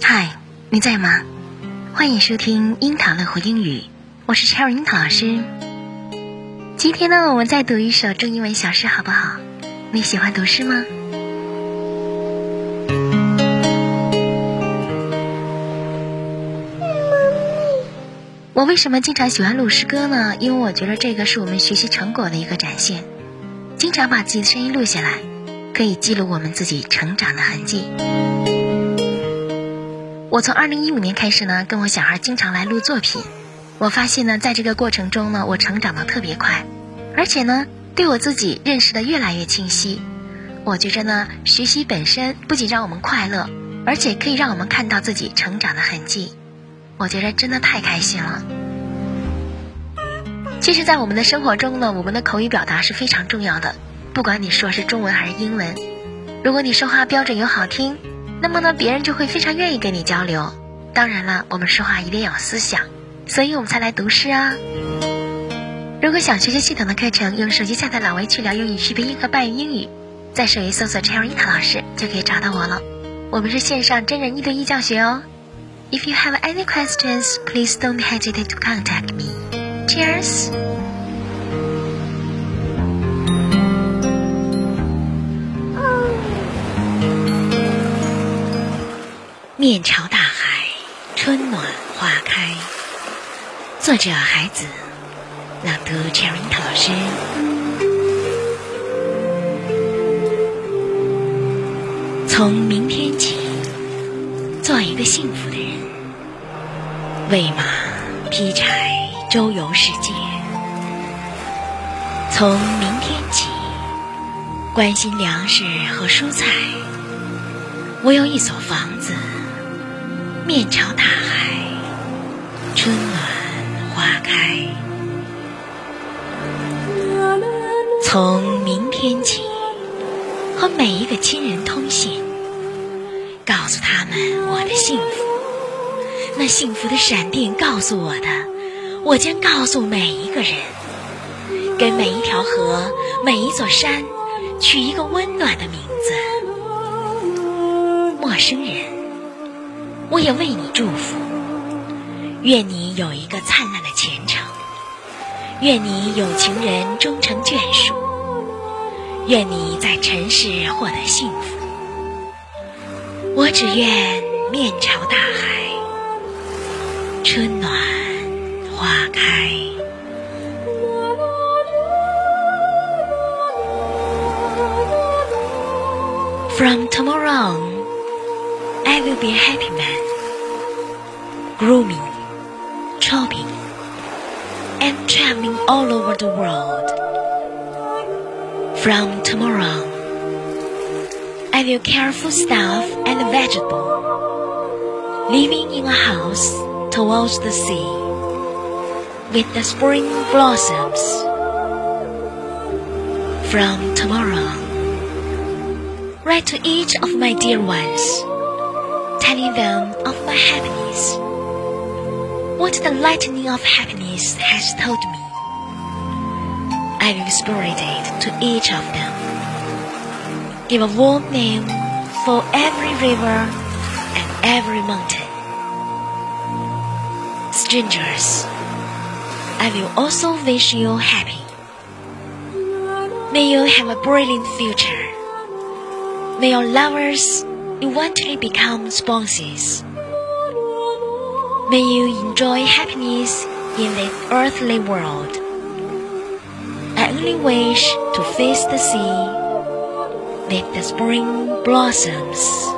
嗨，你在吗？欢迎收听樱桃乐活英语，我是 Cherry 樱桃老师。今天呢，我们再读一首中英文小诗，好不好？你喜欢读诗吗？我为什么经常喜欢录诗歌呢？因为我觉得这个是我们学习成果的一个展现。经常把自己的声音录下来，可以记录我们自己成长的痕迹。我从二零一五年开始呢，跟我小孩经常来录作品。我发现呢，在这个过程中呢，我成长的特别快，而且呢，对我自己认识的越来越清晰。我觉着呢，学习本身不仅让我们快乐，而且可以让我们看到自己成长的痕迹。我觉得真的太开心了。其实，在我们的生活中呢，我们的口语表达是非常重要的。不管你说是中文还是英文，如果你说话标准又好听，那么呢，别人就会非常愿意跟你交流。当然了，我们说话一定要有思想。所以我们才来读诗啊！如果想学习系统的课程，用手机下载老围去聊英语、学拼音和半语英语，在首页搜索 Cherry 塔老师就可以找到我了。我们是线上真人一对一教学哦。If you have any questions, please don't hesitate to contact me. Cheers! 面朝大海，春暖花开。作者：孩子，朗读：Cherry 老师。从明天起，做一个幸福的人，喂马、劈柴、周游世界。从明天起，关心粮食和蔬菜。我有一所房子，面朝大海，春暖。花开。从明天起，和每一个亲人通信，告诉他们我的幸福。那幸福的闪电告诉我的，我将告诉每一个人。给每一条河、每一座山取一个温暖的名字。陌生人，我也为你祝福。愿你有一个灿烂的前程，愿你有情人终成眷属，愿你在尘世获得幸福。我只愿面朝大海，春暖花开。From tomorrow on, I will be a happy man, grooming. shopping, and traveling all over the world. From tomorrow on, I will care for stuff and vegetable, living in a house towards the sea, with the spring blossoms. From tomorrow write to each of my dear ones, telling them of my happiness what the lightning of happiness has told me. I will spirit it to each of them. Give a warm name for every river and every mountain. Strangers, I will also wish you happy. May you have a brilliant future. May your lovers eventually become spouses. May you enjoy happiness in this earthly world. I only wish to face the sea with the spring blossoms.